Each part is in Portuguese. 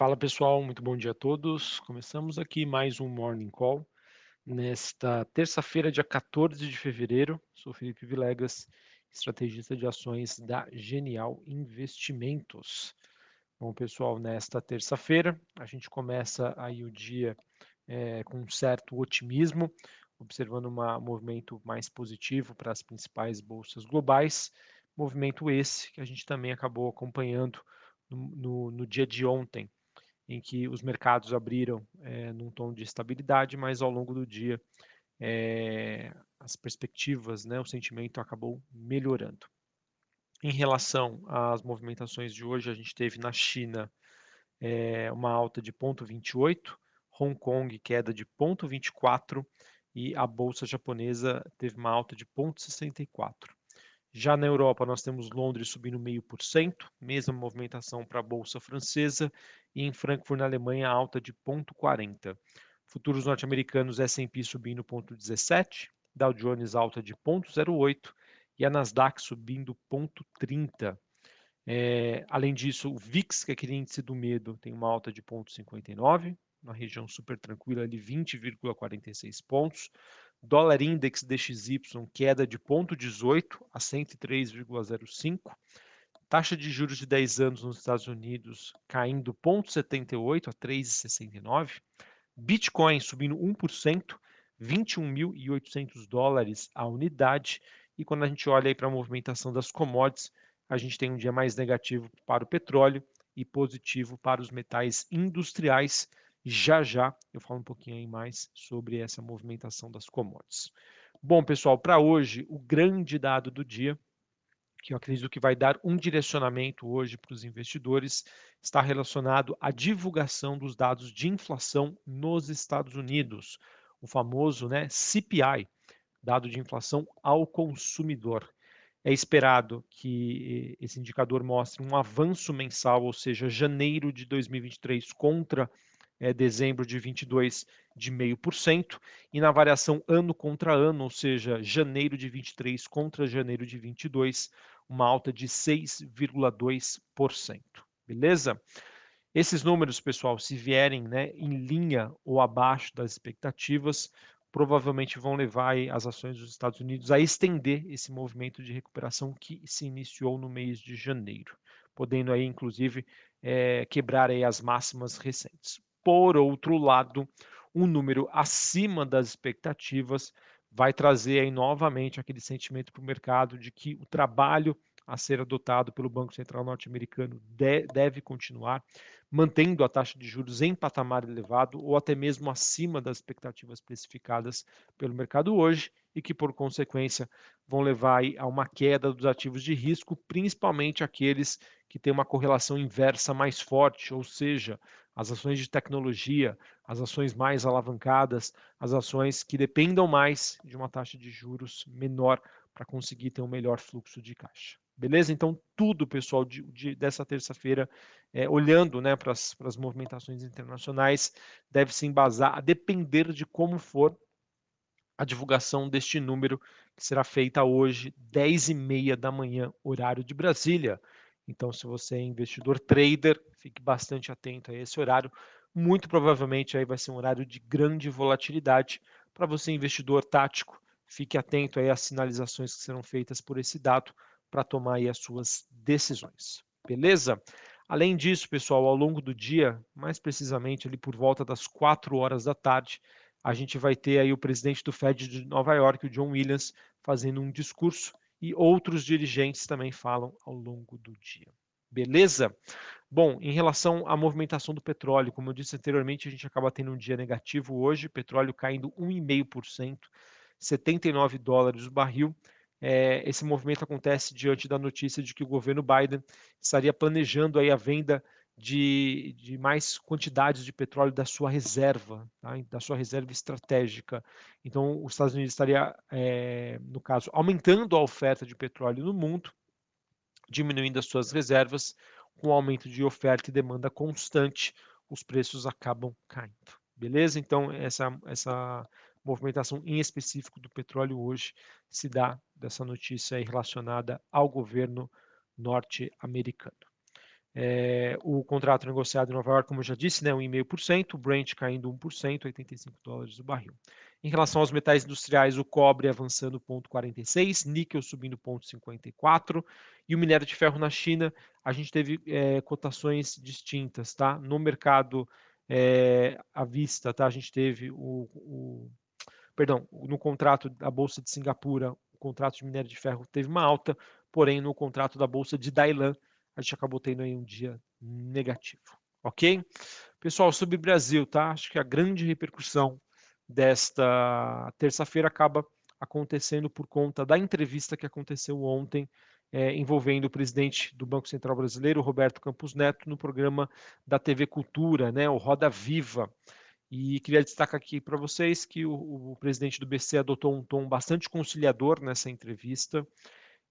Fala pessoal, muito bom dia a todos. Começamos aqui mais um Morning Call nesta terça-feira, dia 14 de fevereiro. Sou Felipe Vilegas, estrategista de ações da Genial Investimentos. Bom pessoal, nesta terça-feira a gente começa aí o dia é, com um certo otimismo, observando um movimento mais positivo para as principais bolsas globais. Movimento esse que a gente também acabou acompanhando no, no, no dia de ontem em que os mercados abriram é, num tom de estabilidade, mas ao longo do dia é, as perspectivas, né, o sentimento acabou melhorando. Em relação às movimentações de hoje, a gente teve na China é, uma alta de 0,28, Hong Kong queda de 0,24 e a bolsa japonesa teve uma alta de 0,64. Já na Europa, nós temos Londres subindo meio por cento, mesma movimentação para a bolsa francesa, e em Frankfurt, na Alemanha, alta de 0,40. Futuros norte-americanos, S&P subindo 0,17, Dow Jones alta de 0,08 e a Nasdaq subindo 0,30. É, além disso, o VIX, que é aquele índice do medo, tem uma alta de 0,59, uma região super tranquila de 20,46 pontos. Dólar Index DXY queda de 0,18 a 103,05. Taxa de juros de 10 anos nos Estados Unidos caindo 0,78 a 3,69. Bitcoin subindo 1%, 21.800 dólares a unidade. E quando a gente olha para a movimentação das commodities, a gente tem um dia mais negativo para o petróleo e positivo para os metais industriais, já já eu falo um pouquinho aí mais sobre essa movimentação das commodities. Bom, pessoal, para hoje, o grande dado do dia, que eu acredito que vai dar um direcionamento hoje para os investidores, está relacionado à divulgação dos dados de inflação nos Estados Unidos, o famoso né, CPI, dado de inflação ao consumidor. É esperado que esse indicador mostre um avanço mensal, ou seja, janeiro de 2023 contra é, dezembro de 22 de 0,5%, e na variação ano contra ano, ou seja, janeiro de 23 contra janeiro de 22, uma alta de 6,2%. Beleza? Esses números, pessoal, se vierem né, em linha ou abaixo das expectativas, provavelmente vão levar as ações dos Estados Unidos a estender esse movimento de recuperação que se iniciou no mês de janeiro, podendo aí, inclusive, é, quebrar aí as máximas recentes. Por outro lado, um número acima das expectativas vai trazer aí novamente aquele sentimento para o mercado de que o trabalho a ser adotado pelo Banco Central norte-americano de, deve continuar, mantendo a taxa de juros em patamar elevado ou até mesmo acima das expectativas especificadas pelo mercado hoje e que, por consequência, vão levar a uma queda dos ativos de risco, principalmente aqueles que têm uma correlação inversa mais forte, ou seja, as ações de tecnologia, as ações mais alavancadas, as ações que dependam mais de uma taxa de juros menor para conseguir ter um melhor fluxo de caixa. Beleza? Então, tudo, pessoal, de, de, dessa terça-feira, é, olhando né, para as movimentações internacionais, deve se embasar a depender de como for a divulgação deste número, que será feita hoje, 10h30 da manhã, horário de Brasília. Então, se você é investidor trader, fique bastante atento a esse horário. Muito provavelmente aí vai ser um horário de grande volatilidade. Para você, investidor tático, fique atento aí às sinalizações que serão feitas por esse dado para tomar aí as suas decisões. Beleza? Além disso, pessoal, ao longo do dia, mais precisamente ali por volta das 4 horas da tarde, a gente vai ter aí o presidente do Fed de Nova York, o John Williams, fazendo um discurso e outros dirigentes também falam ao longo do dia. Beleza? Bom, em relação à movimentação do petróleo, como eu disse anteriormente, a gente acaba tendo um dia negativo hoje, petróleo caindo 1,5%, 79 dólares o barril. É, esse movimento acontece diante da notícia de que o governo Biden estaria planejando aí a venda de, de mais quantidades de petróleo da sua reserva, tá? da sua reserva estratégica. Então, os Estados Unidos estaria, é, no caso, aumentando a oferta de petróleo no mundo, diminuindo as suas reservas, com o aumento de oferta e demanda constante, os preços acabam caindo. Beleza? Então, essa, essa movimentação em específico do petróleo hoje se dá dessa notícia relacionada ao governo norte-americano. É, o contrato negociado em Nova York, como eu já disse, né, 1,5%, o Brent caindo 1%, 85 dólares o barril. Em relação aos metais industriais, o cobre avançando 0,46, níquel subindo 0,54 e o minério de ferro na China, a gente teve é, cotações distintas, tá? No mercado é, à vista, tá? A gente teve o, o, perdão, no contrato da bolsa de Singapura, o contrato de minério de ferro teve uma alta, porém no contrato da bolsa de Dailan a gente acabou tendo aí um dia negativo, ok? Pessoal, sobre Brasil, tá? Acho que a grande repercussão desta terça-feira acaba acontecendo por conta da entrevista que aconteceu ontem é, envolvendo o presidente do Banco Central Brasileiro, Roberto Campos Neto, no programa da TV Cultura, né, o Roda Viva. E queria destacar aqui para vocês que o, o, presidente do BC adotou um tom bastante conciliador nessa entrevista.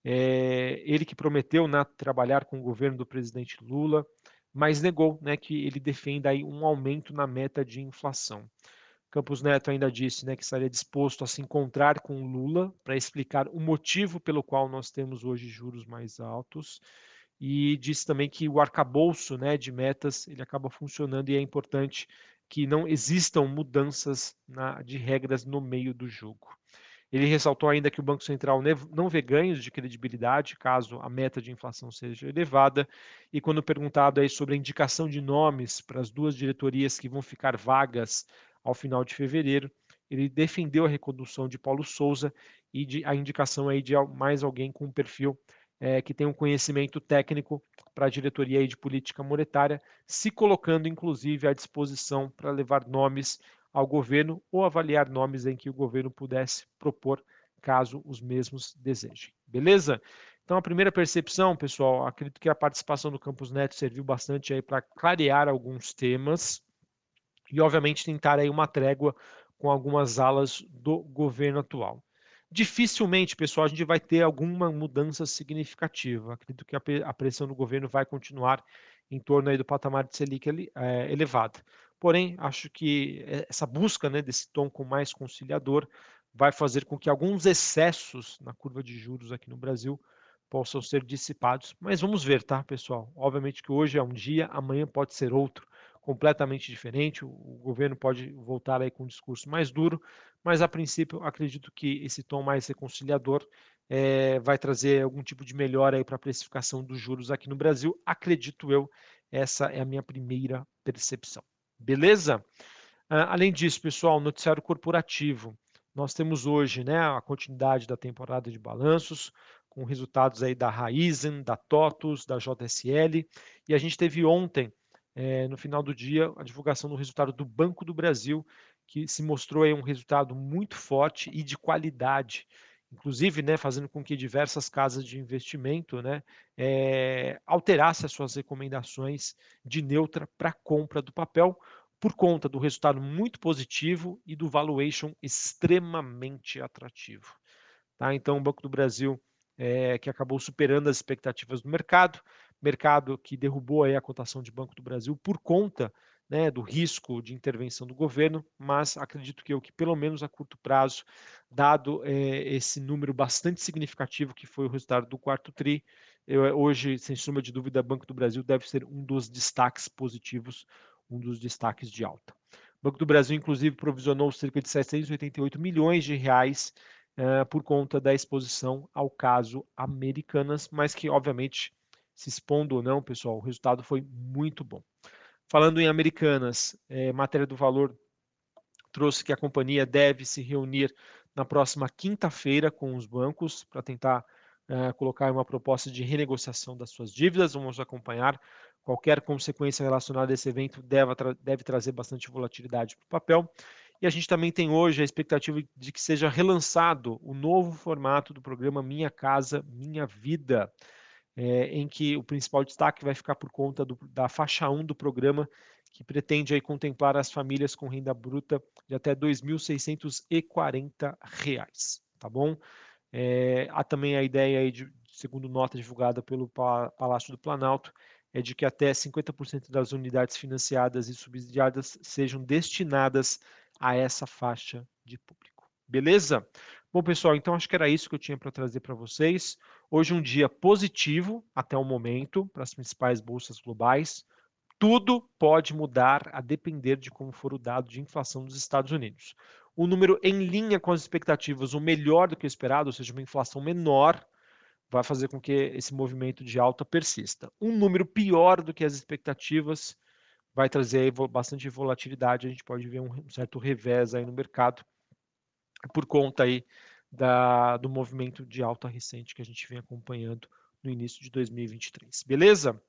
É, ele que prometeu né, trabalhar com o governo do presidente Lula, mas negou né, que ele defenda aí um aumento na meta de inflação. Campos Neto ainda disse né, que estaria disposto a se encontrar com Lula para explicar o motivo pelo qual nós temos hoje juros mais altos e disse também que o arcabouço né, de metas ele acaba funcionando e é importante que não existam mudanças na, de regras no meio do jogo. Ele ressaltou ainda que o Banco Central não vê ganhos de credibilidade caso a meta de inflação seja elevada. E quando perguntado aí sobre a indicação de nomes para as duas diretorias que vão ficar vagas ao final de fevereiro. Ele defendeu a recondução de Paulo Souza e de, a indicação aí de mais alguém com um perfil é, que tem um conhecimento técnico para a diretoria aí de política monetária, se colocando inclusive à disposição para levar nomes ao governo ou avaliar nomes em que o governo pudesse propor, caso os mesmos desejem. Beleza? Então, a primeira percepção, pessoal, acredito que a participação do Campus Neto serviu bastante aí para clarear alguns temas e, obviamente, tentar aí uma trégua com algumas alas do governo atual. Dificilmente, pessoal, a gente vai ter alguma mudança significativa. Acredito que a pressão do governo vai continuar em torno aí do patamar de Selic é, elevado. Porém, acho que essa busca né, desse tom com mais conciliador vai fazer com que alguns excessos na curva de juros aqui no Brasil possam ser dissipados. Mas vamos ver, tá, pessoal? Obviamente que hoje é um dia, amanhã pode ser outro completamente diferente. O governo pode voltar aí com um discurso mais duro, mas a princípio acredito que esse tom mais reconciliador é, vai trazer algum tipo de melhora aí para a precificação dos juros aqui no Brasil. Acredito eu, essa é a minha primeira percepção. Beleza? Uh, além disso, pessoal, noticiário corporativo. Nós temos hoje né, a continuidade da temporada de balanços, com resultados aí da Raizen, da TOTUS, da JSL, e a gente teve ontem é, no final do dia, a divulgação do resultado do Banco do Brasil, que se mostrou aí um resultado muito forte e de qualidade, inclusive né, fazendo com que diversas casas de investimento né, é, alterassem as suas recomendações de neutra para compra do papel, por conta do resultado muito positivo e do valuation extremamente atrativo. Tá? Então, o Banco do Brasil, é, que acabou superando as expectativas do mercado, mercado que derrubou aí a cotação de Banco do Brasil por conta né, do risco de intervenção do governo, mas acredito que eu que pelo menos a curto prazo, dado é, esse número bastante significativo que foi o resultado do quarto tri, eu, hoje, sem suma de dúvida, Banco do Brasil deve ser um dos destaques positivos, um dos destaques de alta. O Banco do Brasil, inclusive, provisionou cerca de 788 milhões de reais uh, por conta da exposição ao caso Americanas, mas que, obviamente, se expondo ou não, pessoal, o resultado foi muito bom. Falando em Americanas, é, matéria do valor trouxe que a companhia deve se reunir na próxima quinta-feira com os bancos para tentar é, colocar uma proposta de renegociação das suas dívidas. Vamos acompanhar. Qualquer consequência relacionada a esse evento deve, tra deve trazer bastante volatilidade para o papel. E a gente também tem hoje a expectativa de que seja relançado o novo formato do programa Minha Casa Minha Vida é, em que o principal destaque vai ficar por conta do, da faixa 1 do programa, que pretende aí contemplar as famílias com renda bruta de até R$ 2.640, tá bom? É, há também a ideia, aí de, segundo nota divulgada pelo Palácio do Planalto, é de que até 50% das unidades financiadas e subsidiadas sejam destinadas a essa faixa de público. Beleza? Bom, pessoal, então acho que era isso que eu tinha para trazer para vocês. Hoje um dia positivo até o momento para as principais bolsas globais. Tudo pode mudar a depender de como for o dado de inflação dos Estados Unidos. O número em linha com as expectativas, o melhor do que o esperado, ou seja, uma inflação menor, vai fazer com que esse movimento de alta persista. Um número pior do que as expectativas vai trazer bastante volatilidade, a gente pode ver um certo revés aí no mercado por conta aí da, do movimento de alta recente que a gente vem acompanhando no início de 2023. Beleza?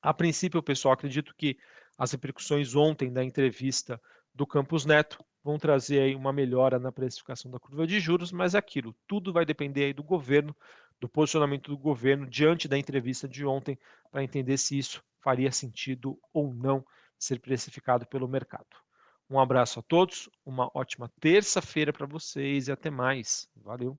A princípio, pessoal, acredito que as repercussões ontem da entrevista do Campos Neto vão trazer aí uma melhora na precificação da curva de juros, mas é aquilo, tudo vai depender aí do governo, do posicionamento do governo diante da entrevista de ontem, para entender se isso faria sentido ou não ser precificado pelo mercado. Um abraço a todos, uma ótima terça-feira para vocês e até mais. Valeu!